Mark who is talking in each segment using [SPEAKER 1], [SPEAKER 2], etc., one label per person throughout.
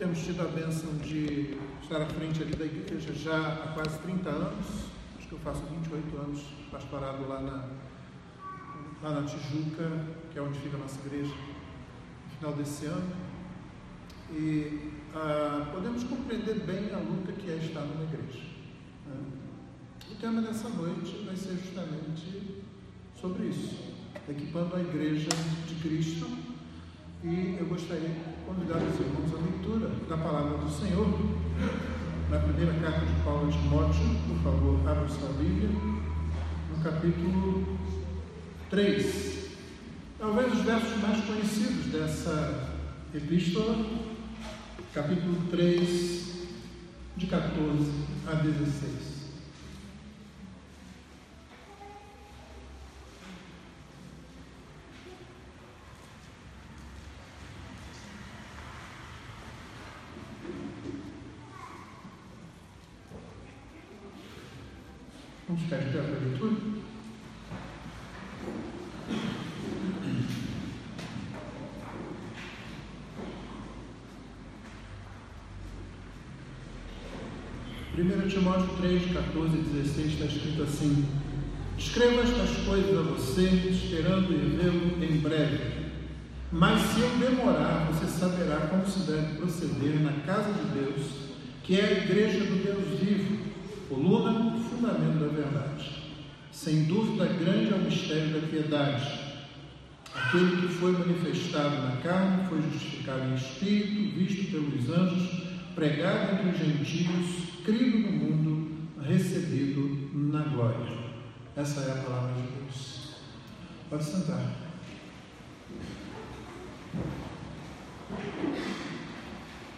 [SPEAKER 1] Temos tido a bênção de estar à frente ali da igreja já há quase 30 anos. Acho que eu faço 28 anos pastorado lá na, lá na Tijuca, que é onde fica a nossa igreja, no final desse ano. E ah, podemos compreender bem a luta que é estar numa igreja. Né? O tema dessa noite vai ser justamente sobre isso, equipando a igreja de Cristo. E eu gostaria de convidar os irmãos à leitura da palavra do Senhor, na primeira carta de Paulo a Timóteo, por favor, abra sua Bíblia, no capítulo 3. Talvez os versos mais conhecidos dessa epístola, capítulo 3, de 14 a 16. 1 Timóteo 3, 14 e 16 está escrito assim: Escrevo estas coisas a você, esperando vê-lo em breve. Mas se eu demorar, você saberá como se deve proceder na casa de Deus, que é a igreja do Deus vivo, coluna e fundamento da verdade. Sem dúvida, grande é o mistério da piedade. Aquele que foi manifestado na carne foi justificado em espírito, visto pelos anjos pregado entre os gentios, crido no mundo, recebido na glória. Essa é a palavra de Deus. Pode sentar.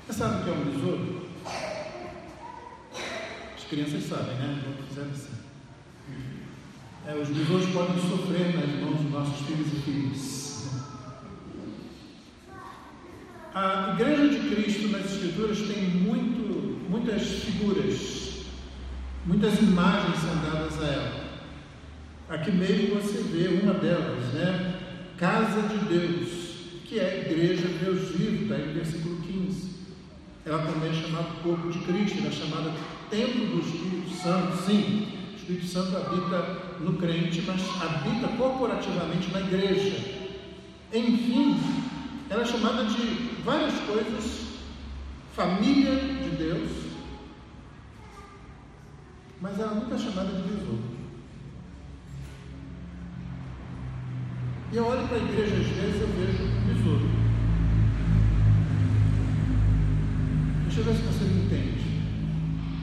[SPEAKER 1] Você sabe o que é um besouro? As crianças sabem, né? Não fizeram assim. É, os besouros podem sofrer nas mãos dos nossos filhos e filhas. A Igreja de Cristo nas Escrituras tem muito, muitas figuras, muitas imagens são dadas a ela. Aqui mesmo você vê uma delas, né? Casa de Deus, que é a Igreja de Deus vivo, está no versículo 15. Ela também é chamada corpo de Cristo, ela é chamada templo do Espírito Santo, sim. O Espírito Santo habita no crente, mas habita corporativamente na igreja. Enfim, ela é chamada de várias coisas, família de Deus, mas ela nunca é chamada de besouro. E eu olho para a igreja às vezes eu vejo um besouro. Deixa eu ver se você me entende.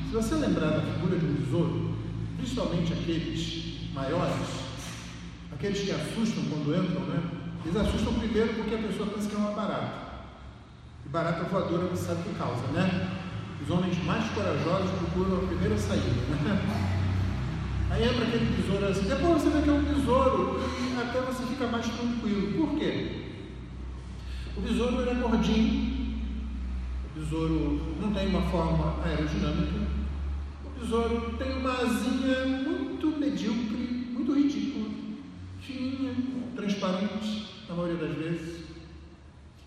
[SPEAKER 1] Se você lembrar da figura de um besouro, principalmente aqueles maiores, aqueles que assustam quando entram, né? Eles assustam primeiro porque a pessoa pensa que é uma barata. E barata voadora você sabe o que causa, né? Os homens mais corajosos procuram a primeira saída, né? Aí entra aquele besouro assim, depois você vê que é um besouro e até você fica mais tranquilo. Por quê? O besouro ele é gordinho, o besouro não tem uma forma aerodinâmica, o besouro tem uma asinha muito medíocre, muito ridícula, fininha, transparente, na maioria das vezes.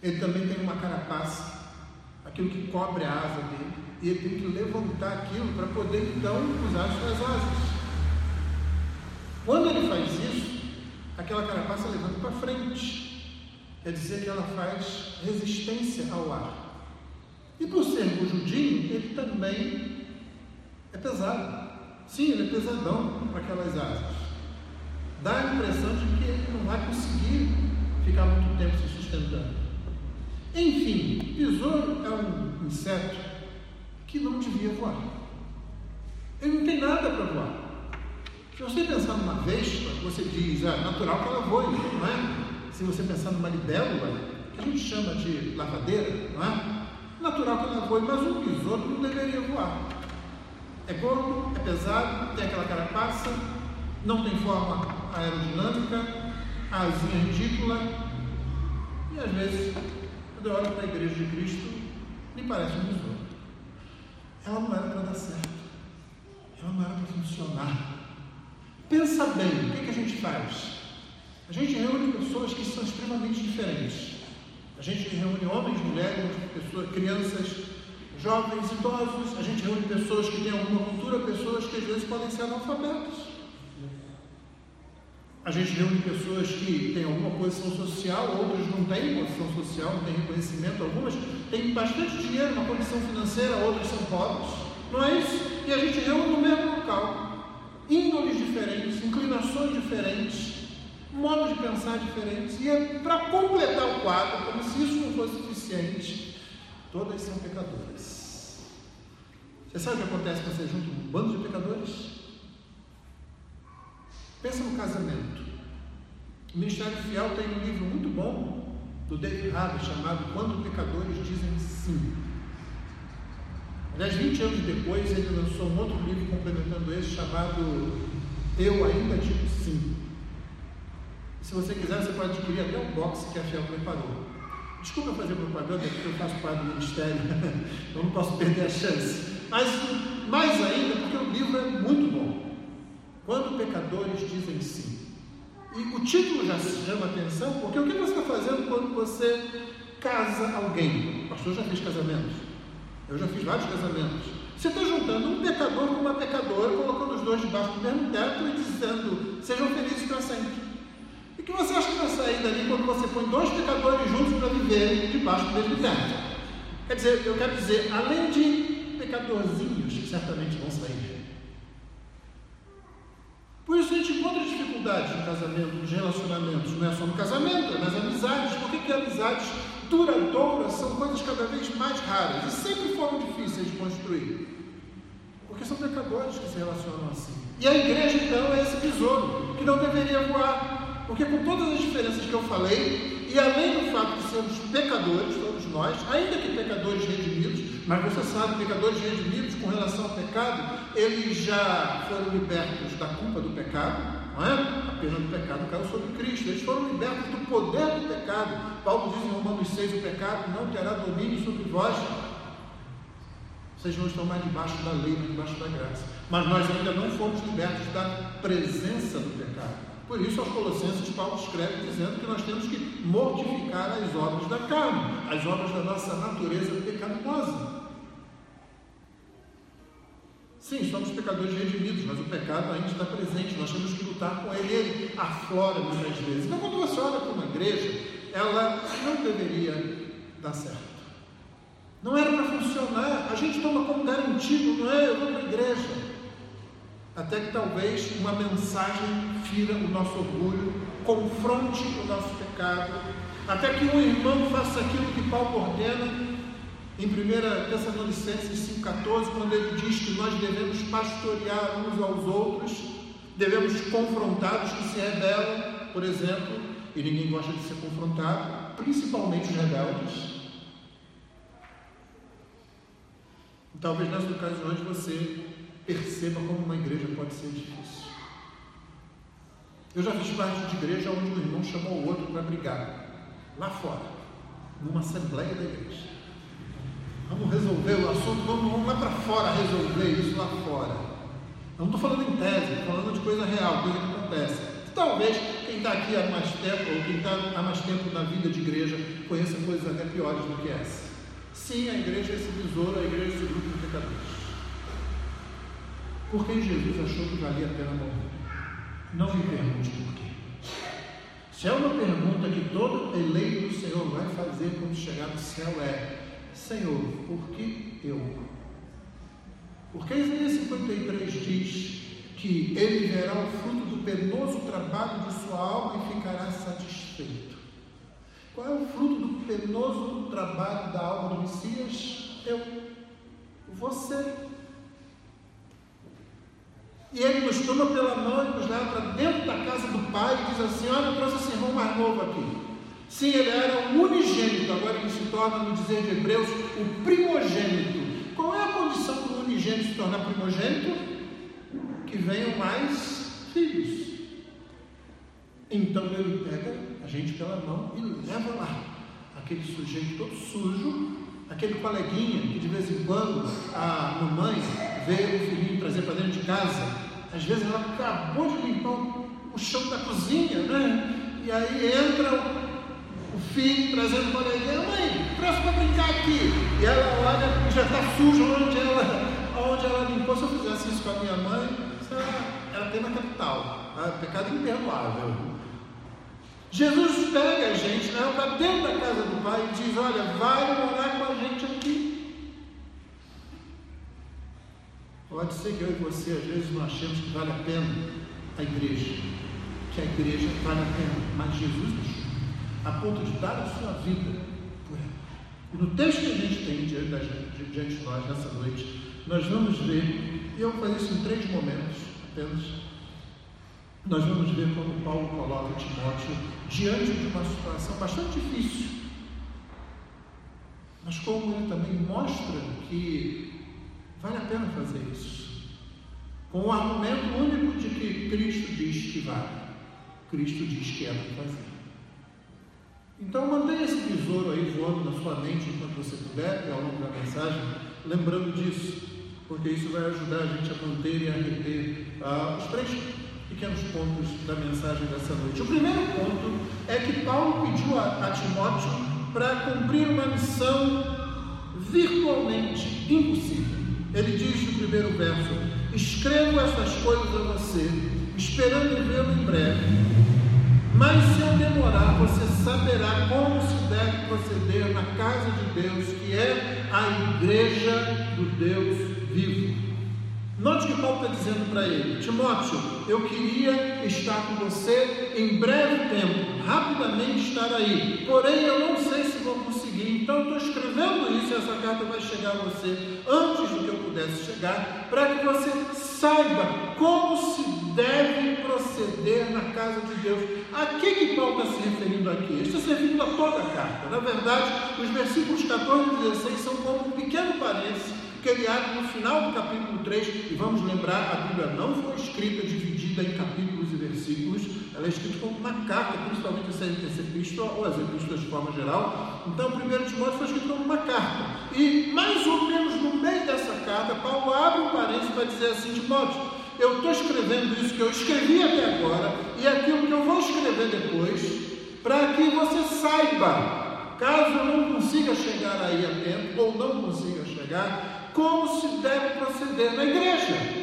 [SPEAKER 1] Ele também tem uma carapaça, aquilo que cobre a asa dele, e ele tem que levantar aquilo para poder então usar as suas asas. Quando ele faz isso, aquela carapaça levanta para frente. Quer dizer que ela faz resistência ao ar. E por ser bujudinho, ele também é pesado. Sim, ele é pesadão para aquelas asas. Dá a impressão de que ele não Enfim, besouro é um inseto que não devia voar. Ele não tem nada para voar. Se você pensar numa vespa, você diz, é natural que ela voe, não é? Se você pensar numa libélula, que a gente chama de lavadeira, não é? Natural que ela voe, mas um besouro não deveria voar. É gordo, é pesado, tem aquela carapaça, não tem forma aerodinâmica, a asinha ridícula, e às vezes, quando olho para a igreja de Cristo, me parece um besouro. Ela não era para dar certo, ela não era para funcionar. Pensa bem, o que, que a gente faz? A gente reúne pessoas que são extremamente diferentes. A A gente reúne homens, mulheres, pessoas, crianças, jovens, idosos. A gente reúne pessoas que têm alguma cultura, pessoas que às vezes podem ser analfabetos. A gente reúne pessoas que têm alguma posição social, outras não têm posição social, não têm reconhecimento, algumas têm bastante dinheiro, uma condição financeira, outras são pobres. Não é isso? E a gente reúne no mesmo local. Índoles diferentes, inclinações diferentes, modos de pensar diferentes. E é para completar o quadro, como se isso não fosse suficiente, todas são pecadoras. Você sabe o que acontece quando você junta um bando de pecadores? Pensa no casamento. O Ministério Fiel tem um livro muito bom do David Harvey chamado Quando Pecadores Dizem Sim. Aliás, 20 anos depois, ele lançou um outro livro complementando esse chamado Eu Ainda Digo Sim. Se você quiser, você pode adquirir até um box que a Fiel preparou. Desculpa fazer propaganda, porque eu faço parte do ministério, eu não posso perder a chance. Mas mais ainda, porque o livro é muito bom. Quando pecadores dizem sim. E o título já chama atenção, porque o que você está fazendo quando você casa alguém? O pastor já fez casamentos. Eu já fiz vários casamentos. Você está juntando um pecador com uma pecadora, colocando os dois debaixo do mesmo teto e dizendo: sejam felizes para sempre. E que você acha que vai sair dali quando você põe dois pecadores juntos para viverem debaixo do mesmo teto? Quer dizer, eu quero dizer, além de pecadorzinhos que certamente vão sair por isso a gente encontra dificuldades no casamento, nos relacionamentos, não é só no casamento, é nas amizades. Por que, que amizades duradouras são coisas cada vez mais raras e sempre foram difíceis de construir? Porque são pecadores que se relacionam assim. E a igreja, então, é esse tesouro que não deveria voar. Porque com todas as diferenças que eu falei, e além do fato de sermos pecadores, todos nós, ainda que pecadores redimidos, mas você sabe, pecadores redimidos com relação ao pecado, eles já foram libertos da culpa do pecado, não é? A pena do pecado caiu sobre Cristo. Eles foram libertos do poder do pecado. Paulo diz em Romanos 6: o pecado não terá domínio sobre vós. Vocês não estão mais debaixo da lei, mas debaixo da graça. Mas nós ainda não fomos libertos da presença do pecado. Por isso, aos Colossenses, Paulo escreve dizendo que nós temos que mortificar as obras da carne, as obras da nossa natureza pecaminosa. Sim, somos pecadores redimidos, mas o pecado ainda está presente, nós temos que lutar com ele, ele aflora muitas vezes. Então, quando você olha para uma igreja, ela não deveria dar certo. Não era para funcionar, a gente toma como garantido, não é? Eu vou para a igreja até que talvez uma mensagem fira o nosso orgulho, confronte o nosso pecado, até que um irmão faça aquilo que Paulo ordena em 1 Tessalonicenses 5,14, quando ele diz que nós devemos pastorear uns aos outros, devemos confrontar os que se rebelam, por exemplo, e ninguém gosta de ser confrontado, principalmente os rebeldes. Talvez nas ocasiões você perceba como uma igreja pode ser difícil. Eu já fiz parte de igreja onde um irmão chamou o outro para brigar, lá fora, numa assembleia da igreja. Vamos resolver o assunto, vamos, vamos lá para fora resolver isso lá fora. Eu não estou falando em tese, estou falando de coisa real, coisa que acontece. Talvez quem está aqui há mais tempo, ou quem está há mais tempo na vida de igreja, conheça coisas até piores do que essa. Sim, a igreja é esse besouro, a igreja é esse grupo de pecadores. Por que Jesus achou que valia a pena morrer? Não me pergunte por quê. Se é uma pergunta que todo eleito do Senhor vai fazer quando chegar no céu é: Senhor, por que eu? Porque Isaías 53 diz que ele verá o fruto do penoso trabalho de sua alma e ficará satisfeito. Qual é o fruto do penoso trabalho da alma do Messias? Eu. Você. E ele nos toma pela mão e nos leva para dentro da casa do pai e diz assim: Olha, eu trouxe esse irmão mais novo aqui. Sim, ele era o unigênito, agora ele se torna, no dizer de Hebreus, o primogênito. Qual é a condição do unigênito se tornar primogênito? Que venham mais filhos. Então ele pega a gente pela mão e leva lá. Aquele sujeito todo sujo, aquele coleguinha que de vez em quando a mamãe vê o filhinho trazer para dentro de casa. Às vezes ela acabou de limpar o chão da cozinha, né? E aí entra o filho trazendo uma alegria, mãe, trouxe para brincar aqui. E ela olha já está sujo onde ela, onde ela limpou. Se eu fizesse isso com a minha mãe, ela tem na capital. Tá? Pecado imperdoável. Jesus pega a gente, leva para dentro da casa do pai e diz: Olha, vai morar com a gente aqui. Pode ser que eu e você, às vezes, não achemos que vale a pena a igreja, que a igreja vale a pena, mas Jesus deixou a ponto de dar a sua vida por ela. E no texto que a gente tem diante, da, diante de nós nessa noite, nós vamos ver, e eu vou fazer isso em três momentos apenas, nós vamos ver como Paulo coloca Timóteo diante de uma situação bastante difícil, mas como ele também mostra que vale a pena fazer isso, com o argumento único de que Cristo diz que vale, Cristo diz que é para fazer. Então mantenha esse tesouro aí voando na sua mente enquanto você puder, ao longo da mensagem, lembrando disso, porque isso vai ajudar a gente a manter e a reter ah, os três pequenos pontos da mensagem dessa noite. O primeiro ponto é que Paulo pediu a, a Timóteo para cumprir uma missão virtualmente impossível. Ele diz no primeiro verso: Escrevo estas coisas a você, esperando vê-lo em breve mas se eu demorar, você saberá como se deve proceder na casa de Deus, que é a igreja do Deus vivo. Note que Paulo está dizendo para ele: Timóteo, eu queria estar com você em breve tempo, rapidamente estar aí, porém eu não sei se vou conseguir, então estou escrevendo isso e essa carta vai chegar a você antes do que eu pudesse chegar, para que você saiba como se deve proceder na casa de Deus. A que, que Paulo está se referindo aqui? Ele está se referindo a toda a carta. Na verdade, os versículos 14 e 16 são como um pequeno parênteses que ele abre no final do capítulo 3, e vamos lembrar, a Bíblia não foi escrita dividida em capítulos e versículos, ela é escrita como uma carta, principalmente essa, essa epístola, ou as epístolas de forma geral. Então, primeiro Timóteo foi escrito como uma carta. E mais ou menos no meio dessa carta, Paulo abre um parênteses para dizer assim, Timóteo, eu estou escrevendo isso que eu escrevi até agora, e aquilo que eu vou escrever depois, para que você saiba, caso eu não consiga chegar aí a tempo, ou não consiga chegar, como se deve proceder na igreja.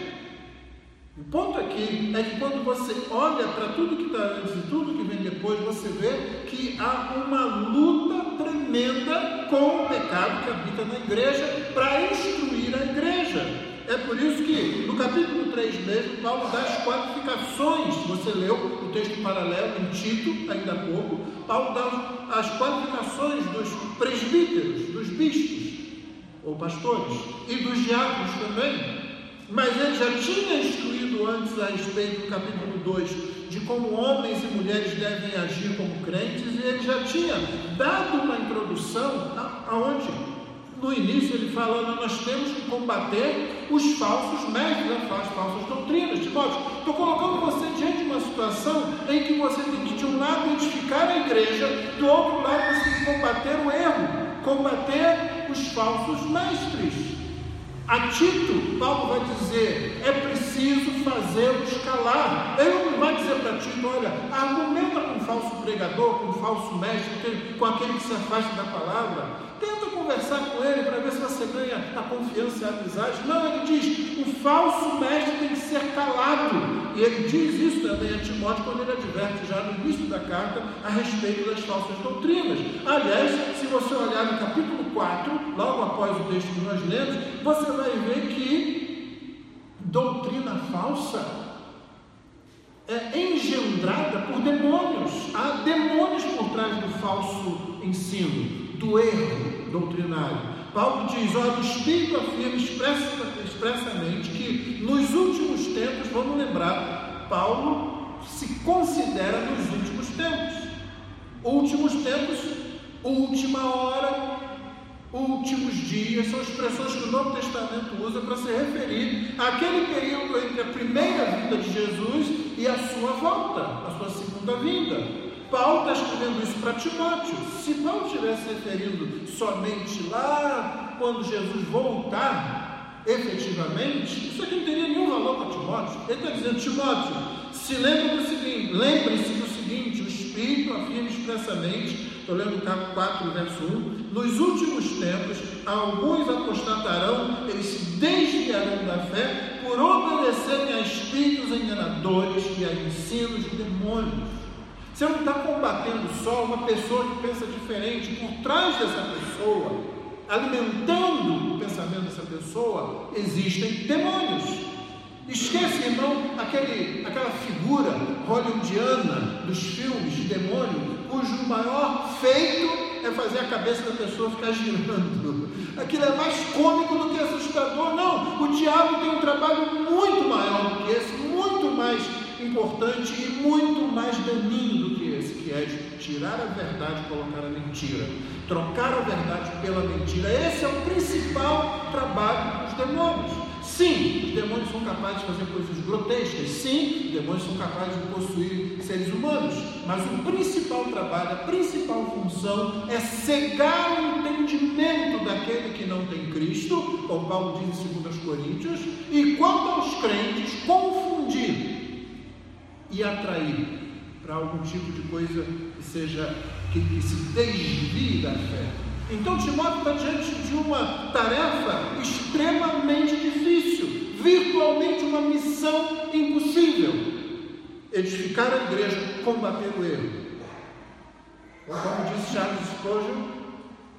[SPEAKER 1] O ponto aqui é que quando você olha para tudo que está antes e tudo que vem depois, você vê que há uma luta tremenda com o pecado que habita na igreja para instruir a igreja. É por isso que no capítulo 3 mesmo, Paulo dá as qualificações. Você leu o texto paralelo em Tito, ainda há pouco. Paulo dá as qualificações dos presbíteros, dos bispos ou pastores, e dos diáconos também. Mas ele já tinha instruído antes a respeito do capítulo 2 de como homens e mulheres devem agir como crentes, e ele já tinha dado uma introdução aonde no início ele fala, nós temos que combater os falsos mestres, as falsas doutrinas. Timóteo, estou colocando você diante de uma situação em que você tem que, de um lado, identificar a igreja, do outro lado, você tem que combater o erro combater os falsos mestres. A Tito, Paulo vai dizer, é preciso fazê-los calar. Ele não vai dizer para Tito, olha, argumenta com um falso pregador, com um falso mestre, com aquele que se afasta da palavra. Tenta conversar com ele para ver se você ganha a confiança e a amizade. Não, ele diz: o falso mestre tem que ser calado. Ele diz isso também a Timóteo quando ele adverte já no início da carta a respeito das falsas doutrinas. Aliás, se você olhar no capítulo 4, logo após o texto que nós lemos, você vai ver que doutrina falsa é engendrada por demônios. Há demônios por trás do falso ensino do erro doutrinário. Paulo diz: olha, o Espírito afirma expressamente que nos últimos tempos, vamos lembrar, Paulo se considera nos últimos tempos. Últimos tempos, última hora, últimos dias, são expressões que o Novo Testamento usa para se referir àquele período entre a primeira vinda de Jesus e a sua volta, a sua segunda vinda. Paulo está escrevendo isso para Timóteo. Se Paulo estivesse referindo somente lá quando Jesus voltar, efetivamente, isso aqui não teria nenhum valor para Timóteo. Ele está dizendo, Timóteo, se lembre do seguinte, lembre-se do seguinte, o Espírito afirma expressamente estou lendo capítulo 4, verso 1. Nos últimos tempos, alguns apostatarão, eles se desviarão da fé por obedecerem a espíritos enganadores e a ensinos de demônios. Você não está combatendo só uma pessoa que pensa diferente, por trás dessa pessoa, alimentando o pensamento dessa pessoa, existem demônios. Esquece, irmão, aquele, aquela figura hollywoodiana dos filmes de demônio, cujo maior feito é fazer a cabeça da pessoa ficar girando. Aquilo é mais cômico do que assustador. Não, o diabo tem um trabalho muito maior do que esse, muito mais importante e muito mais daninho do é tirar a verdade e colocar a mentira. Trocar a verdade pela mentira. Esse é o principal trabalho dos demônios. Sim, os demônios são capazes de fazer coisas grotescas. Sim, os demônios são capazes de possuir seres humanos. Mas o principal trabalho, a principal função é cegar o entendimento daquele que não tem Cristo, como Paulo diz em 2 Coríntios, e quanto aos crentes, confundir e atrair para algum tipo de coisa que seja que, que se desvie da fé. Então Timóteo está diante de uma tarefa extremamente difícil, virtualmente uma missão impossível: edificar a igreja, combater o erro. Como disse Charles Spurgeon,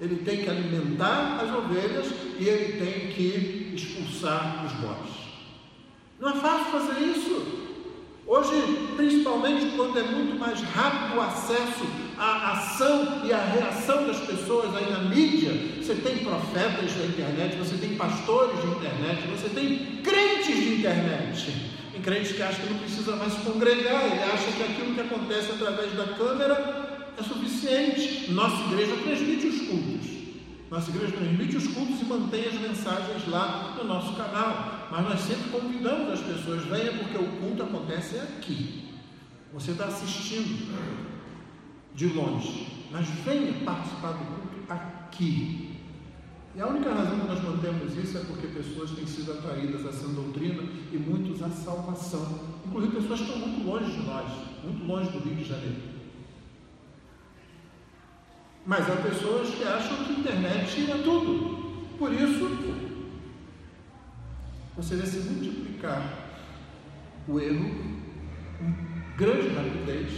[SPEAKER 1] ele tem que alimentar as ovelhas e ele tem que expulsar os bodes. Não é fácil fazer isso. Hoje, principalmente quando é muito mais rápido o acesso à ação e à reação das pessoas aí na mídia, você tem profetas da internet, você tem pastores de internet, você tem crentes de internet. Tem crentes que acham que não precisa mais se congregar, ele acha que aquilo que acontece através da câmera é suficiente. Nossa igreja transmite os cultos. Nossa igreja transmite os cultos e mantém as mensagens lá no nosso canal. Mas nós sempre convidamos as pessoas, venha porque o culto acontece aqui. Você está assistindo de longe, mas venha participar do culto aqui. E a única razão que nós mantemos isso é porque pessoas têm sido atraídas a essa doutrina e muitos à salvação. Inclusive pessoas que estão muito longe de nós, muito longe do Rio de Janeiro. Mas há pessoas que acham que a internet tira tudo. Por isso, você vai se multiplicar o erro grande rapidez.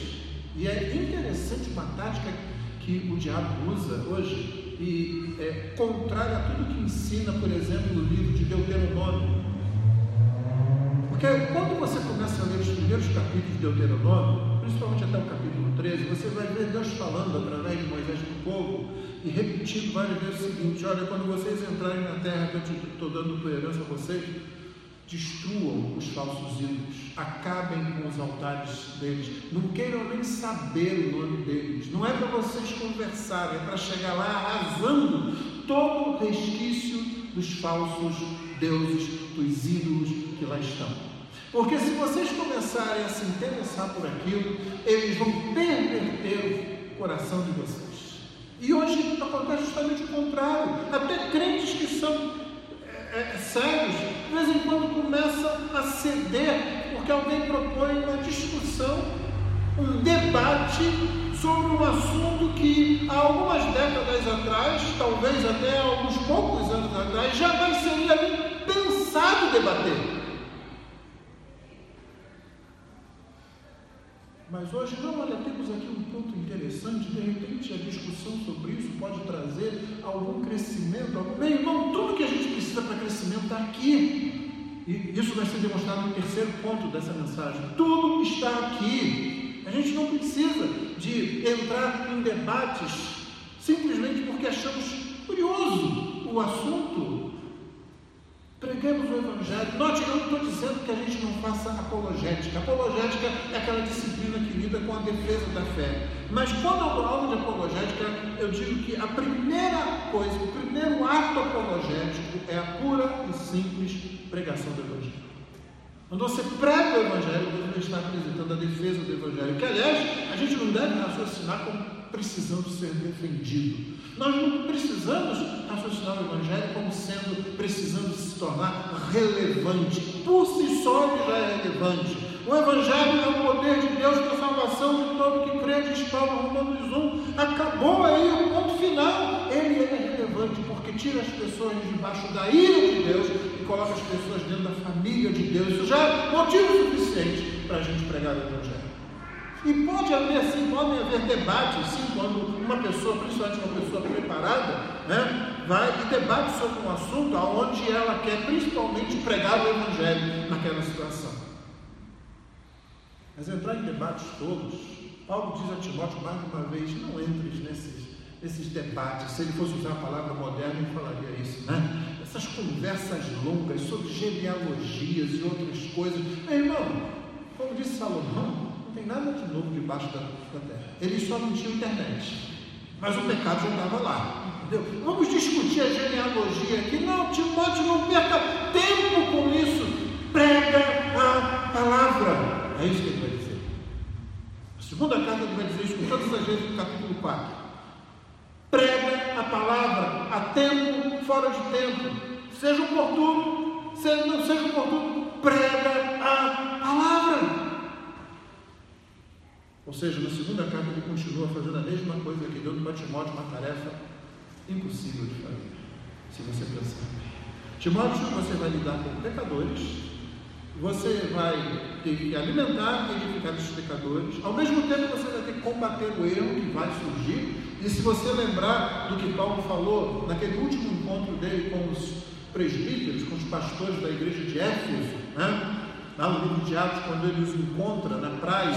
[SPEAKER 1] E é interessante uma tática que o diabo usa hoje e é contrária a tudo que ensina, por exemplo, no livro de Deuteronômio. Porque quando você começa a ler os primeiros capítulos de Deuteronômio, principalmente até o capítulo 13, você vai ver Deus falando através de Moisés para o povo e repetindo várias vezes o seguinte: olha, quando vocês entrarem na terra que eu estou dando por herança a vocês, destruam os falsos ídolos, acabem com os altares deles, não queiram nem saber o nome deles, não é para vocês conversarem, é para chegar lá arrasando todo o resquício dos falsos deuses, dos ídolos que lá estão. Porque se vocês começarem a se interessar por aquilo, eles vão perverter o coração de vocês. E hoje acontece justamente o contrário. Até crentes que são é, é, de vez em quando começam a ceder, porque alguém propõe uma discussão, um debate sobre um assunto que há algumas décadas atrás, talvez até alguns poucos anos atrás, jamais seria nem pensado debater. Mas hoje, não, olha, temos aqui um ponto interessante, de repente a discussão sobre isso pode trazer algum crescimento. Algum... Meu irmão, tudo que a gente precisa para crescimento está aqui. E isso vai ser demonstrado no terceiro ponto dessa mensagem. Tudo está aqui. A gente não precisa de entrar em debates simplesmente porque achamos curioso o assunto Preguemos o Evangelho. Note, eu não estou dizendo que a gente não faça apologética. Apologética é aquela disciplina com a defesa da fé. Mas quando eu dou aula de apologética, eu digo que a primeira coisa, o primeiro ato apologético é a pura e simples pregação do Evangelho. Quando você prega o Evangelho, você está apresentando a defesa do Evangelho. Que, aliás, a gente não deve raciocinar como precisando ser defendido. Nós não precisamos raciocinar o Evangelho como sendo, precisando se tornar relevante. Por si só já é relevante. O Evangelho é o poder de Deus para a salvação de todo que crê, diz Paulo Romanos 1. Acabou aí o ponto final. Ele é relevante porque tira as pessoas debaixo da ira de Deus e coloca as pessoas dentro da família de Deus. Isso já é motivo suficiente para a gente pregar o Evangelho. E pode haver, sim, podem haver debates, sim, quando uma pessoa, principalmente uma pessoa preparada, né, vai e debate sobre um assunto onde ela quer principalmente pregar o Evangelho naquela situação. Mas entrar em debates todos, Paulo diz a Timóteo mais uma vez, não entres nesses, nesses debates. Se ele fosse usar a palavra moderna, ele falaria isso, né? Essas conversas longas sobre genealogias e outras coisas. Meu irmão, como disse Salomão, não tem nada de novo debaixo da, da terra. Ele só não tinha internet. Mas o pecado já estava lá. Entendeu? Vamos discutir a genealogia aqui. Não, Timóteo, não perca tempo com isso. Prega a palavra. É isso que ele vai dizer. A segunda carta ele vai dizer no capítulo 4. Prega a palavra a tempo, fora de tempo. Seja oportuno, seja, não seja oportuno, prega a palavra. Ou seja, na segunda carta ele continua fazendo a mesma coisa que deu para Timóteo uma tarefa impossível de fazer, se você pensar. Timóteo, você vai lidar com pecadores, você vai ter que alimentar e edificar esses pecadores, ao mesmo tempo você vai ter que combater o erro que vai surgir, e se você lembrar do que Paulo falou naquele último encontro dele com os presbíteros, com os pastores da igreja de Éfeso, né? lá no livro de Atos, quando ele os encontra na praia,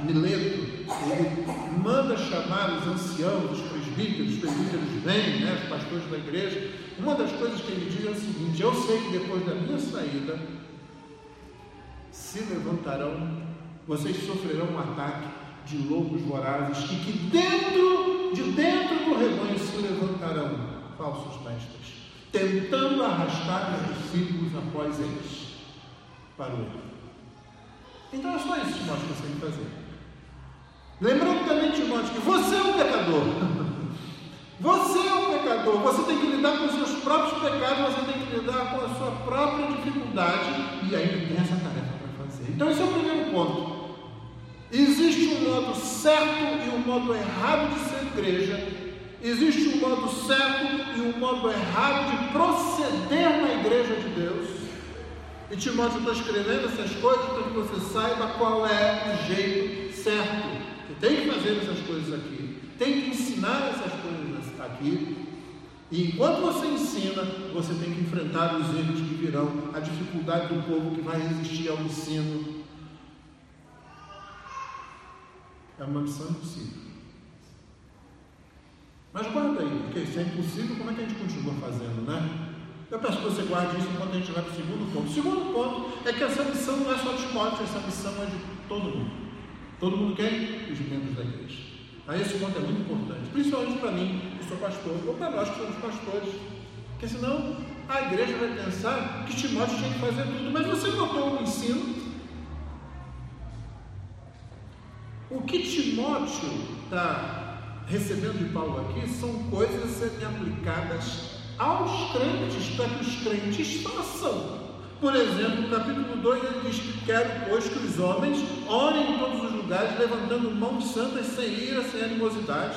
[SPEAKER 1] Mileto, ele manda chamar os anciãos, os presbíteros, os presbíteros vêm, né, os pastores da igreja. Uma das coisas que ele diz é o seguinte: Eu sei que depois da minha saída se levantarão, vocês sofrerão um ataque de lobos vorazes e que dentro, de dentro do rebanho se levantarão falsos mestres, tentando arrastar os discípulos após eles para o erro. Então é só isso, que tem que fazer. Lembrando também, Timóteo, que você é um pecador. Você é um pecador. Você tem que lidar com os seus próprios pecados, você tem que lidar com a sua própria dificuldade e ainda tem essa tarefa. Então, esse é o primeiro ponto. Existe um modo certo e um modo errado de ser igreja. Existe um modo certo e um modo errado de proceder na igreja de Deus. E Timóteo está escrevendo essas coisas para que você saiba qual é o jeito certo. Você tem que fazer essas coisas aqui, tem que ensinar essas coisas aqui. E enquanto você ensina, você tem que enfrentar os erros que virão, a dificuldade do povo que vai resistir ao ensino. É uma missão impossível. Mas guarda aí, porque se é impossível, como é que a gente continua fazendo, né? Eu peço que você guarde isso enquanto a gente vai para o segundo ponto. O segundo ponto é que essa missão não é só de Timóteo, essa missão é de todo mundo. Todo mundo quer? Os membros da igreja. Aí esse ponto é muito importante, principalmente para mim, que sou pastor, ou para nós que somos pastores. Porque senão a igreja vai pensar que Timóteo tinha que fazer tudo. Mas você notou o ensino? O que Timóteo está recebendo de Paulo aqui são coisas a serem aplicadas aos crentes, para que os crentes façam. Por exemplo, no capítulo 2 ele diz: Quero, pois, que os homens orem em todos os lugares, levantando mãos santas, sem ira, sem animosidade.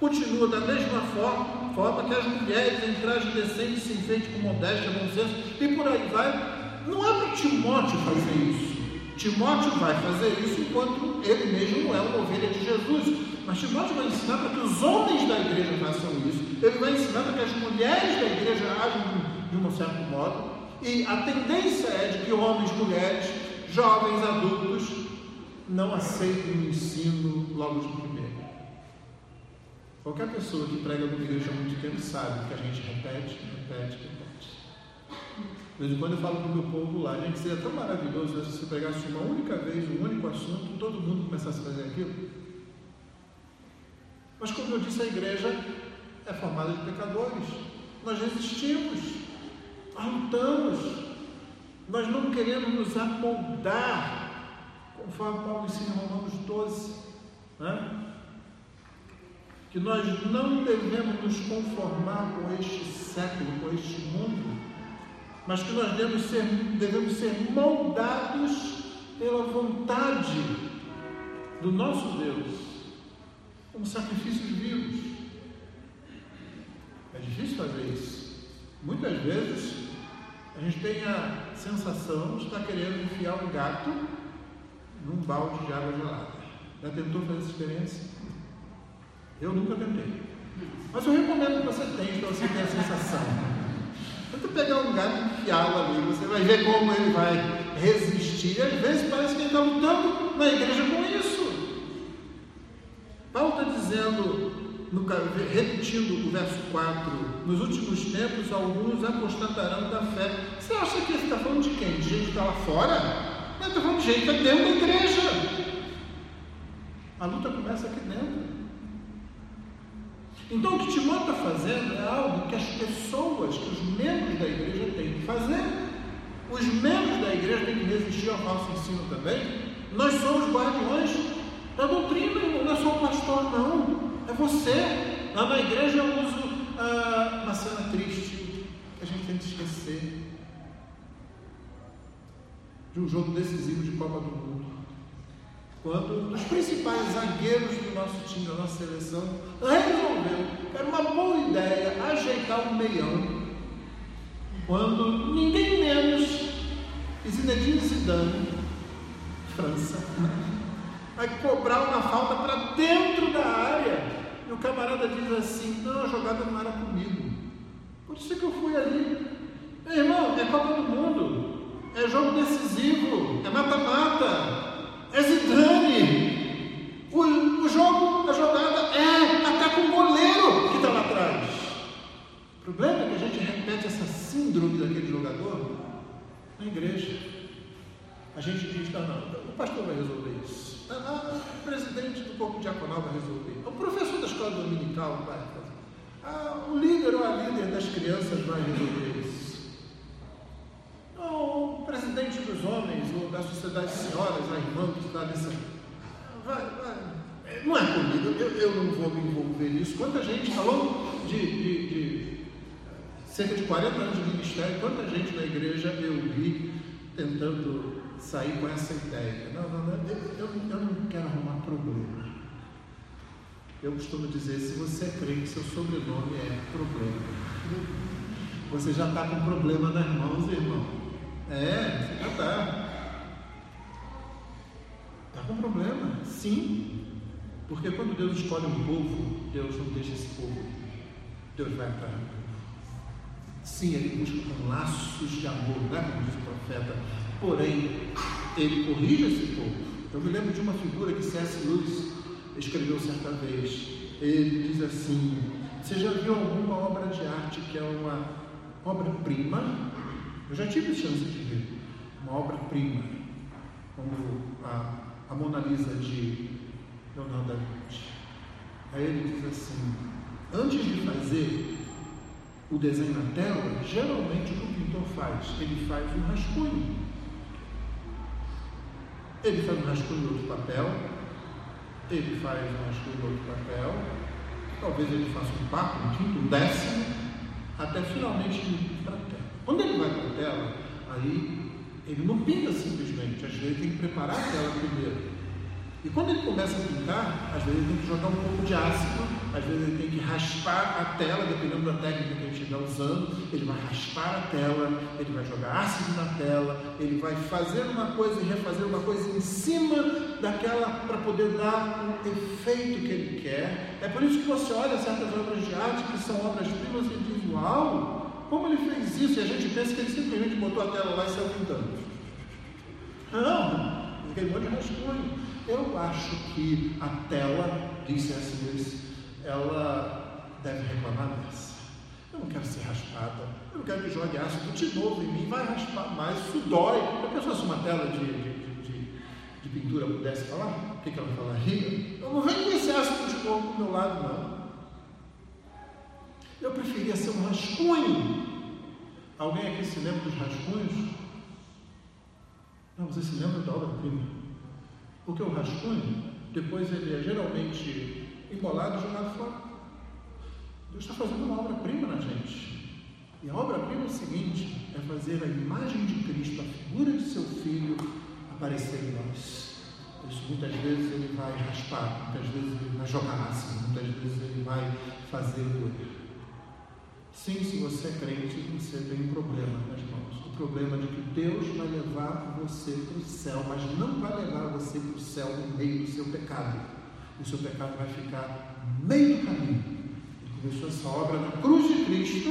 [SPEAKER 1] Continua da mesma forma, forma que as mulheres em traje decente se enfeitem com modéstia, bom senso, e por aí vai. Não é para Timóteo fazer isso. Timóteo vai fazer isso enquanto ele mesmo é uma ovelha de Jesus. Mas Timóteo vai ensinar para que os homens da igreja façam isso. Ele vai ensinar para que as mulheres da igreja ajam de um certo modo. E a tendência é de que homens, mulheres, jovens, adultos, não aceitem o ensino logo de primeiro. Qualquer pessoa que prega numa igreja há muito tempo sabe que a gente repete, repete, repete. De vez em quando eu falo para o meu povo lá, gente, seria tão maravilhoso né, se você pregasse uma única vez, um único assunto, todo mundo começasse a fazer aquilo. Mas como eu disse, a igreja é formada de pecadores. Nós resistimos lutamos, nós não queremos nos amoldar, conforme Paulo ensina em Romanos 12, né? que nós não devemos nos conformar com este século, com este mundo, mas que nós devemos ser, devemos ser moldados pela vontade do nosso Deus como sacrifícios vivos. É difícil fazer isso. Muitas vezes a gente tem a sensação de estar querendo enfiar um gato num balde de água gelada. Já tentou fazer essa experiência? Eu nunca tentei. Mas eu recomendo que você tente para você ter a sensação. Tenta pegar um gato e enfiá-lo ali, você vai ver como ele vai resistir. Às vezes parece que ele está lutando na igreja com isso. Paulo está dizendo, no, repetindo o verso 4, nos últimos tempos alguns apostatarão da fé. Você acha que ele está falando de quem? De gente que está lá fora? Não, está falando de gente que está dentro da igreja. A luta começa aqui dentro. Então, o que Timóteo está fazendo é algo que as pessoas, que os membros da igreja têm que fazer. Os membros da igreja têm que resistir ao falso ensino também. Nós somos guardiões da doutrina. Não é só o pastor, não. É você. Lá na igreja eu uso ah, uma cena triste que a gente tem que esquecer. De um jogo decisivo de Copa do Mundo quando um dos principais zagueiros do nosso time, da nossa seleção, resolveu, era uma boa ideia, ajeitar o meião, quando ninguém menos Zinedine Zidane, França, vai cobrar uma falta para dentro da área, e o camarada diz assim, não, a jogada não era comigo, por isso que eu fui ali. Meu irmão, é Copa do Mundo, é jogo decisivo, é mata-mata, é Zidane. O, o jogo, a jogada é até com o goleiro que está lá atrás. O problema é que a gente repete essa síndrome daquele jogador na igreja. A gente diz, não, não, o pastor vai resolver isso. O presidente do corpo diaconal vai resolver. Vai fazer. Ah, o líder ou a líder das crianças vai resolver isso o presidente dos homens, ou da sociedade de senhoras, a irmã que está nessa. Vai, vai. Não é comigo, eu, eu não vou me envolver nisso. Quanta gente, longo de, de, de cerca de 40 anos de ministério, quanta gente na igreja eu vi tentando sair com essa ideia. Não, não, não eu, eu, eu não quero arrumar problema. Eu costumo dizer, se você é crente, seu sobrenome é problema. Você já está com problema nas mãos, irmão. É, você já está. Está com problema? Sim. Porque quando Deus escolhe um povo, Deus não deixa esse povo. Deus vai povo. Sim, ele busca com laços de amor, né? como diz o profeta. Porém, ele corrige esse povo. Eu me lembro de uma figura que C.S. Lewis escreveu certa vez. Ele diz assim: Você já viu alguma obra de arte que é uma obra-prima eu já tive chance de ver uma obra-prima, como a, a Mona Lisa de Leonardo da Vinci. Aí ele diz assim: antes de fazer o desenho na tela, geralmente o que o pintor faz? Ele faz um rascunho. Ele faz um rascunho em outro papel, ele faz um rascunho em outro papel, talvez ele faça um quarto, um quinto, um décimo, até finalmente ir para a tela. Quando ele vai para a tela, aí ele não pinta simplesmente, às vezes tem que preparar a tela primeiro. E quando ele começa a pintar, às vezes ele tem que jogar um pouco de ácido, às vezes ele tem que raspar a tela, dependendo da técnica que ele estiver usando, ele vai raspar a tela, ele vai jogar ácido na tela, ele vai fazer uma coisa e refazer uma coisa em cima daquela para poder dar o efeito que ele quer. É por isso que você olha certas obras de arte que são obras-primas e diz, uau, como ele fez isso? E a gente pensa que ele simplesmente botou a tela lá e saiu pintando. Não, ele queimou de rascunho. Eu acho que a tela, disse essa vez, ela deve reclamar dessa. Eu não quero ser raspada, eu não quero que jogue ácido de novo em mim, vai raspar mais, isso dói. A pessoa se uma tela de, de, de, de pintura pudesse falar, o que, que ela falaria? Eu não venho com esse ácido de novo do meu lado, não. Eu preferia ser um rascunho. Alguém aqui se lembra dos rascunhos? Não, você se lembra da obra-prima. Porque o rascunho, depois ele é geralmente embolado e jogado fora. Deus está fazendo uma obra-prima na gente. E a obra-prima é o seguinte: é fazer a imagem de Cristo, a figura de seu filho, aparecer em nós. Isso muitas vezes ele vai raspar, muitas vezes ele vai jogar assim, muitas vezes ele vai fazer. Sim, se você é crente, você tem um problema nas mãos. O problema de que Deus vai levar você para o céu, mas não vai levar você para o céu no meio do seu pecado. O seu pecado vai ficar no meio do caminho. Ele começou essa obra na cruz de Cristo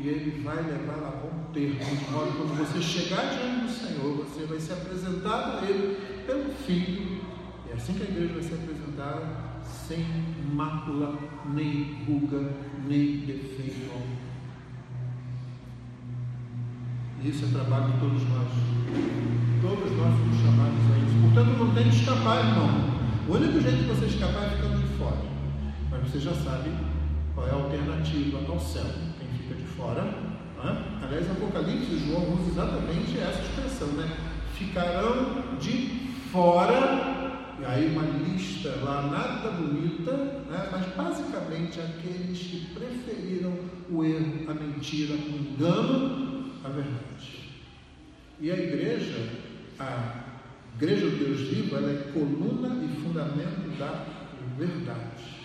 [SPEAKER 1] e ele vai levar a bom termo. De modo que quando você chegar diante do Senhor, você vai ser apresentado a Ele pelo Filho. É assim que a igreja vai ser apresentada sem mácula, nem ruga, nem defeito. Isso é trabalho de todos nós. Todos nós somos chamados a isso. Portanto, não tem que escapar, irmão. O único jeito de você escapar é ficando de fora. Mas você já sabe qual é a alternativa ao céu. Quem fica de fora. Né? Aliás, Apocalipse, João usa exatamente essa expressão, né? Ficarão de fora aí uma lista lá nada bonita, né? mas basicamente aqueles que preferiram o erro, a mentira, o engano, a verdade. E a igreja, a igreja do Deus vivo, ela é coluna e fundamento da verdade.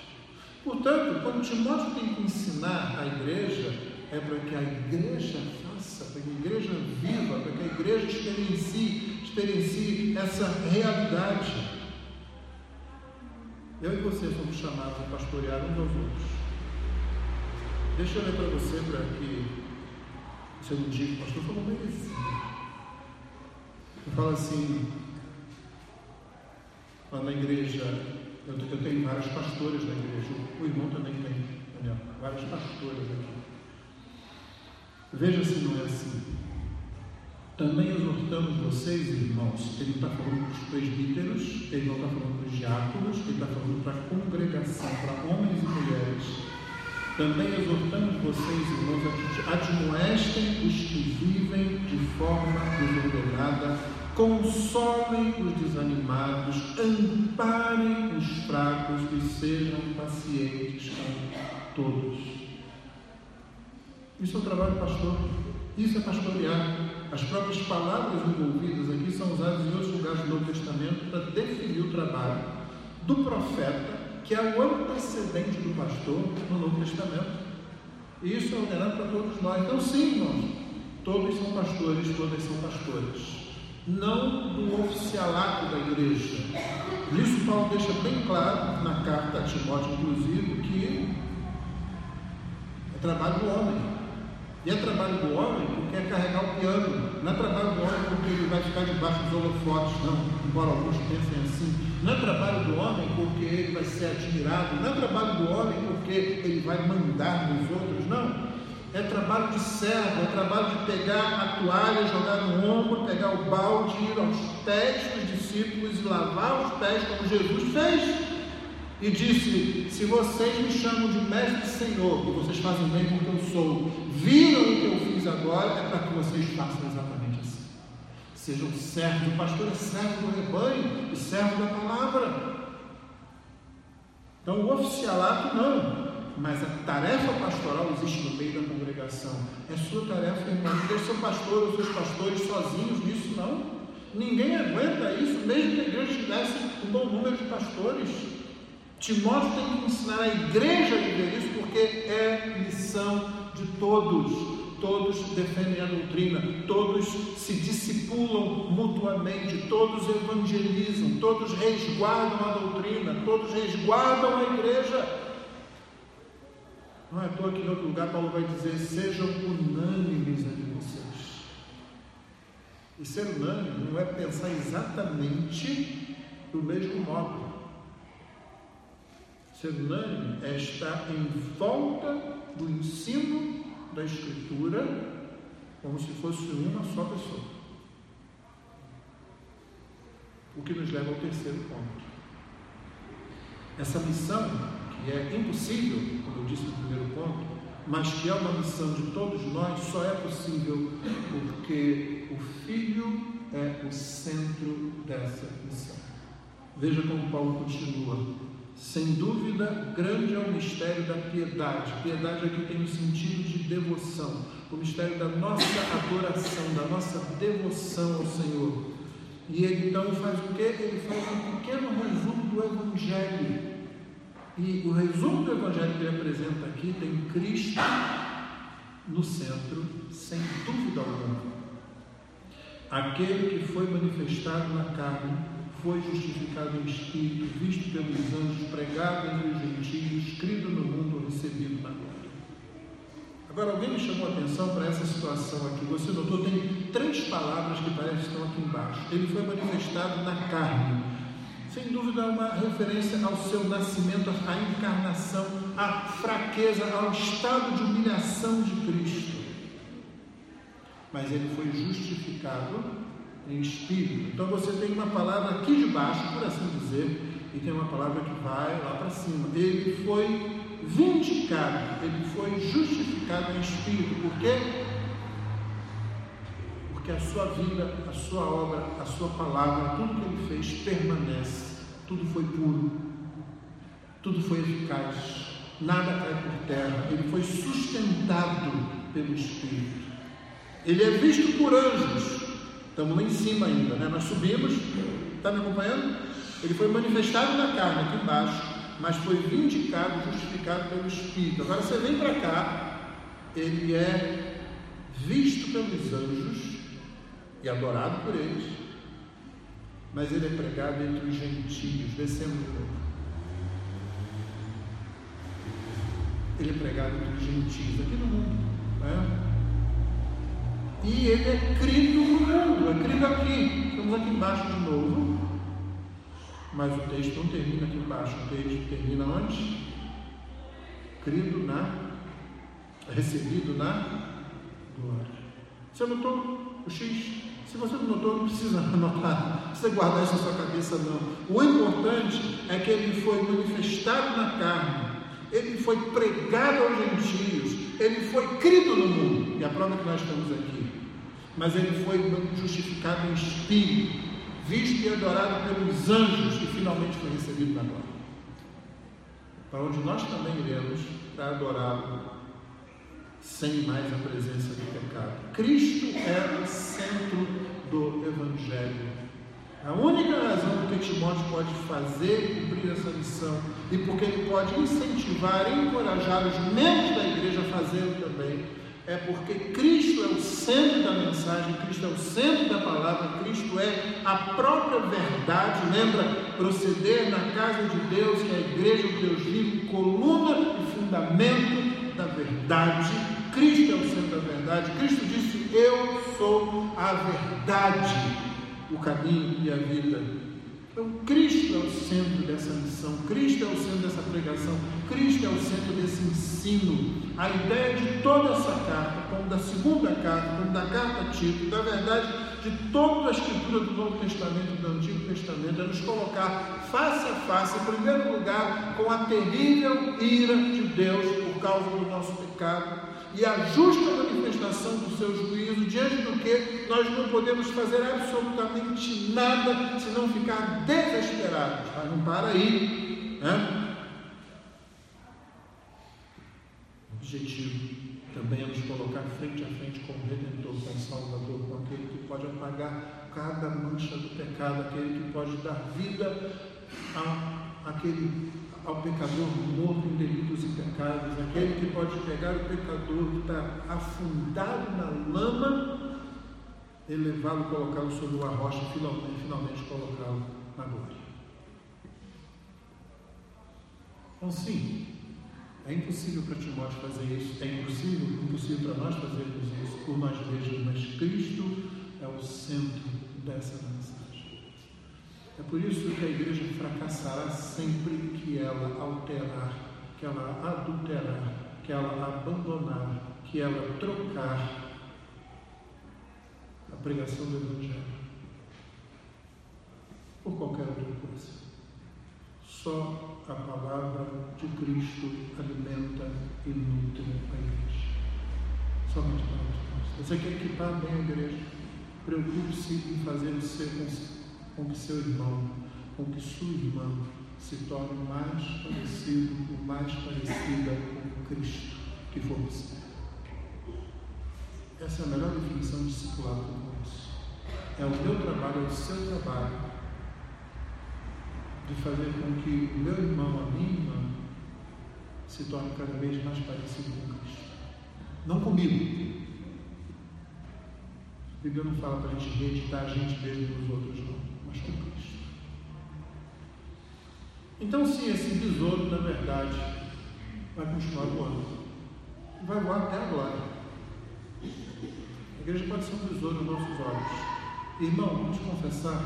[SPEAKER 1] Portanto, quando Timóteo tem que ensinar a igreja, é para que a igreja faça, para que a igreja viva, para que a igreja experiencie, experiencie essa realidade. Eu e você fomos chamados a pastorear uns aos outros. Deixa eu ler para você, para que você não diga, pastor falou merecia. Eu falo assim, lá na igreja, eu, tenho várias pastoras na igreja, o irmão também tem, várias pastoras aqui. Veja se não é assim. Também exortamos vocês, irmãos, ele está falando para os presbíteros, ele não está falando para os diáconos, ele está falando para a congregação, para homens e mulheres. Também exortamos vocês, irmãos, admoestem os que vivem de forma desordenada, consolem os desanimados, amparem os fracos e sejam pacientes com todos. Isso é o trabalho do pastor, isso é pastorear. As próprias palavras envolvidas aqui são usadas em outros lugares do Novo Testamento para definir o trabalho do profeta, que é o antecedente do pastor no Novo Testamento. E isso é ordenado para todos nós. Então, sim, irmãos, todos são pastores, todas são pastoras. Não do oficialato da igreja. Isso Paulo deixa bem claro na carta a Timóteo, inclusive, que é trabalho do homem. E é trabalho do homem porque é carregar o piano. Não é trabalho do homem porque ele vai ficar debaixo dos holofotes, não. Embora alguns pensem assim. Não é trabalho do homem porque ele vai ser admirado. Não é trabalho do homem porque ele vai mandar nos outros, não. É trabalho de servo, é trabalho de pegar a toalha, jogar no ombro, pegar o balde, ir aos pés dos discípulos e lavar os pés como Jesus fez e disse: Se vocês me chamam de mestre senhor, e vocês fazem bem porque eu sou, viram o que eu fiz agora, é para que vocês façam exatamente assim. Sejam servos, o pastor é servo do rebanho e servo da palavra. Então, o oficialato não, mas a tarefa pastoral existe no meio da congregação. É sua tarefa, irmão. Não deixe seu pastor ou seus pastores sozinhos nisso, não. Ninguém aguenta isso, mesmo que a igreja tivesse um bom número de pastores. Timóteo tem que ensinar a igreja a viver isso, porque é missão de todos. Todos defendem a doutrina, todos se discipulam mutuamente, todos evangelizam, todos resguardam a doutrina, todos resguardam a igreja. Não é à toa que em outro lugar Paulo vai dizer: sejam unânimes entre vocês. E ser unânime não é pensar exatamente do mesmo modo. Unânime é estar em volta do ensino da Escritura como se fosse uma só pessoa. O que nos leva ao terceiro ponto. Essa missão, que é impossível, como eu disse no primeiro ponto, mas que é uma missão de todos nós, só é possível porque o Filho é o centro dessa missão. Veja como Paulo continua. Sem dúvida, grande é o mistério da piedade. Piedade aqui tem o sentido de devoção, o mistério da nossa adoração, da nossa devoção ao Senhor. E ele então faz o quê? Ele faz um pequeno resumo do Evangelho. E o resumo do Evangelho que ele apresenta aqui tem Cristo no centro, sem dúvida alguma. Aquele que foi manifestado na carne foi justificado em espírito, visto pelos anjos, pregado entre os gentios, escrito no mundo, recebido na glória. Agora, alguém me chamou a atenção para essa situação aqui. Você notou, tem três palavras que parecem que estão aqui embaixo. Ele foi manifestado na carne. Sem dúvida, uma referência ao seu nascimento, à encarnação, à fraqueza, ao estado de humilhação de Cristo. Mas ele foi justificado em espírito. Então você tem uma palavra aqui de baixo, por assim dizer, e tem uma palavra que vai lá para cima. Ele foi vindicado, ele foi justificado em espírito. Por quê? Porque a sua vida, a sua obra, a sua palavra, tudo que ele fez permanece. Tudo foi puro, tudo foi eficaz, nada cai por terra. Ele foi sustentado pelo Espírito. Ele é visto por anjos, Estamos lá em cima ainda, né? Nós subimos, está me acompanhando? Ele foi manifestado na carne aqui embaixo, mas foi vindicado, justificado pelo Espírito. Agora você vem para cá, ele é visto pelos anjos e adorado por eles, mas ele é pregado entre os gentios, descendo de. Ele é pregado entre os gentios aqui no mundo. Né? E ele é crido no mundo, é crido aqui. Estamos aqui embaixo de novo. Mas o texto não termina aqui embaixo. O texto termina onde? Crido na. Recebido na glória. Você notou o X? Se você não notou, não precisa anotar, não precisa guardar isso na sua cabeça, não. O importante é que ele foi manifestado na carne, ele foi pregado aos gentios, ele foi crido no mundo. E a prova que nós estamos aqui mas ele foi justificado em espírito, visto e adorado pelos anjos e finalmente foi recebido na glória. Para onde nós também iremos para adorá-lo sem mais a presença do pecado. Cristo é o centro do Evangelho. A única razão que Timóteo pode fazer cumprir essa missão e porque ele pode incentivar encorajar os membros da igreja a fazê-lo também é porque Cristo é o centro da mensagem, Cristo é o centro da palavra, Cristo é a própria verdade. Lembra? Proceder na casa de Deus, que é a igreja do Deus vivo, coluna e fundamento da verdade. Cristo é o centro da verdade. Cristo disse: Eu sou a verdade, o caminho e a vida. Então, Cristo é o centro dessa missão, Cristo é o centro dessa pregação, Cristo é o centro desse ensino. A ideia de toda essa carta, como da segunda carta, como da carta Tito, da verdade de toda a escritura do Novo Testamento e do Antigo Testamento, é nos colocar face a face, em primeiro lugar, com a terrível ira de Deus por causa do nosso pecado e a justa manifestação do seu juízo, diante do que nós não podemos fazer absolutamente nada se não ficar desesperados. Mas não para aí. Né? O objetivo também é nos colocar frente a frente com o Redentor, com o Salvador, com aquele que pode apagar cada mancha do pecado, aquele que pode dar vida a aquele ao pecador morto em delitos e pecados, aquele que pode pegar o pecador que está afundado na lama, elevá-lo, colocá-lo sobre uma rocha e finalmente, finalmente colocá-lo na glória. Então, sim, é impossível para Timóteo fazer isso, é impossível, impossível para nós fazermos isso por nós mesmos, mas Cristo é o centro dessa mensagem. É por isso que a igreja fracassará sempre que ela alterar, que ela adulterar, que ela abandonar, que ela trocar a pregação do Evangelho por qualquer outra coisa. Só a palavra de Cristo alimenta e nutre a igreja. Somente a palavra de Cristo. Você quer equipar bem a igreja? Preocupe-se em fazer o seu com que seu irmão, com que sua irmã se torne mais parecido ou mais parecida com Cristo que for possível. Essa é a melhor definição de discipulado com isso. É o meu trabalho, é o seu trabalho de fazer com que o meu irmão, a minha irmã, se torne cada vez mais parecido com Cristo. Não comigo. A Bíblia não fala para a gente reeditar a gente mesmo nos outros, não, com Cristo. Então, sim, esse besouro, na verdade, vai continuar voando. Vai voar até agora. A igreja pode ser um besouro nos nossos olhos. Irmão, vamos confessar,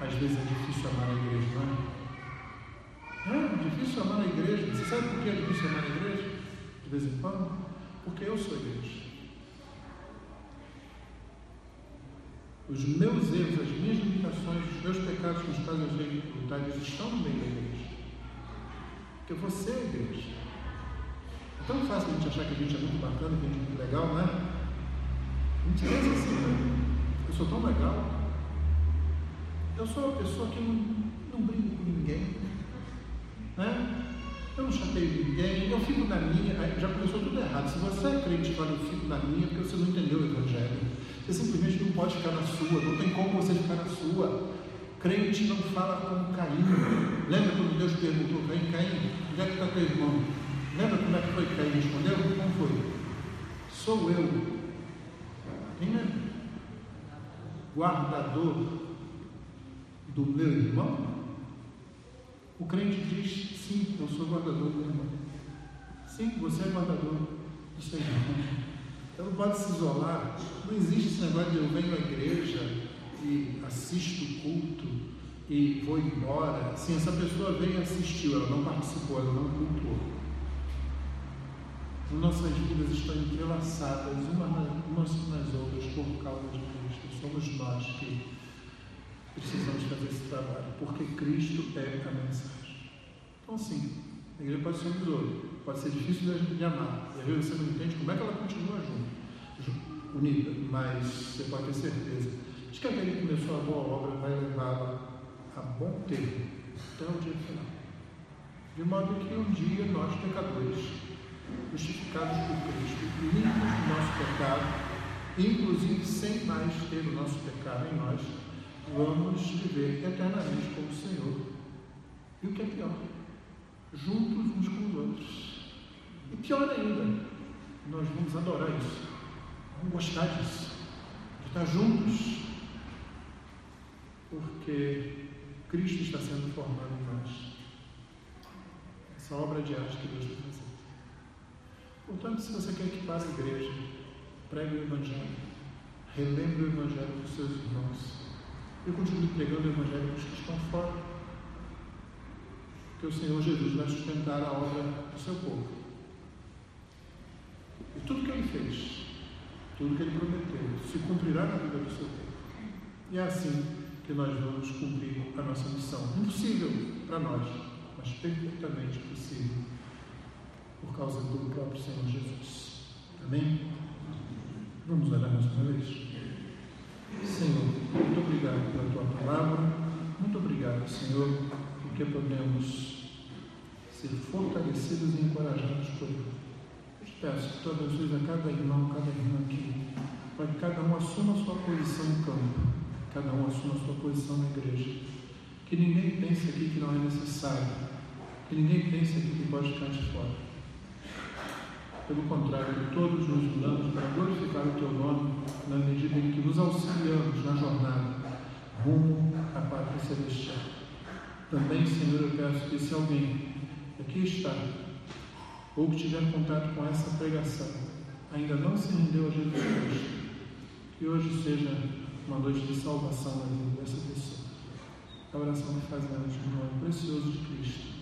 [SPEAKER 1] às vezes é difícil amar a igreja, não é? É difícil amar a igreja. Você sabe por que é difícil amar a igreja? De vez em quando? Porque eu sou a igreja. Os meus erros, as minhas limitações, os meus pecados com os quais eu tenho que estão no meio da igreja. Porque você é a igreja. É tão fácil a gente achar que a gente é muito bacana, que a gente é muito legal, não é? A gente pensa assim, né? eu sou tão legal. Eu sou uma pessoa que não, não brigo com ninguém. Né? Eu não chateio ninguém, eu fico na minha. Já começou tudo errado. Se você é crente e fala eu fico na minha, porque você não entendeu o Evangelho. Você simplesmente não pode ficar na sua, não tem como você ficar na sua. Crente não fala como Caim. Lembra quando Deus perguntou a Caim, Caim, onde é que está teu irmão? Lembra como é que foi que Caim respondeu? Como foi? Sou eu. Quem lembra? Guardador do meu irmão? O crente diz, sim, eu sou guardador do meu irmão. Sim, você é guardador do seu irmão. Então não pode se isolar. Não existe esse negócio de eu venho à igreja e assisto o culto e vou embora. Sim, essa pessoa veio e assistiu, ela não participou, ela não cultuou. Nossas vidas estão entrelaçadas umas nas outras por causa de Cristo. Somos nós que precisamos fazer esse trabalho, porque Cristo é a mensagem. Então, sim, a igreja pode ser um besouro, pode ser difícil de, amar, e às vezes você não entende como é que ela continua junto, unida, mas você pode ter certeza de que aquele que começou a boa obra vai levá-la a bom termo, até o dia final. De modo que um dia nós, pecadores, justificados por Cristo, limpos do nosso pecado, inclusive sem mais ter o nosso pecado em nós, vamos viver eternamente com o Senhor. E o que é pior? Juntos uns com os outros. E pior ainda, nós vamos adorar isso, vamos gostar disso, de estar juntos, porque Cristo está sendo formado em nós. Essa obra de arte que Deus está fazendo. Portanto, se você quer equipar a igreja, pregue o Evangelho, relembre o Evangelho para seus irmãos. Eu continuo pregando o Evangelho para os que estão fora. Porque o Senhor Jesus vai sustentar a obra do seu povo. E tudo que ele fez, tudo que ele prometeu, se cumprirá na vida do seu povo. E é assim que nós vamos cumprir a nossa missão. Impossível para nós, mas perfeitamente possível por causa do próprio Senhor Jesus. Amém? Vamos orar mais uma vez. Senhor, muito obrigado pela tua palavra, muito obrigado, Senhor, porque podemos ser fortalecidos e encorajados por ele. Peço que tu abençoes a cada irmão, cada irmã aqui, para que cada um assuma a sua posição no campo, cada um assuma a sua posição na igreja. Que ninguém pense aqui que não é necessário, que ninguém pense aqui que pode ficar de fora. Pelo contrário, todos nos unamos para glorificar o Teu nome na medida em que nos auxiliamos na jornada rumo à pátria celestial. Também, Senhor, eu peço que se alguém aqui está ou que tiver contato com essa pregação ainda não se rendeu a Jesus Cristo, que hoje seja uma noite de salvação na vida dessa pessoa. A oração que fazemos no nome precioso de Cristo.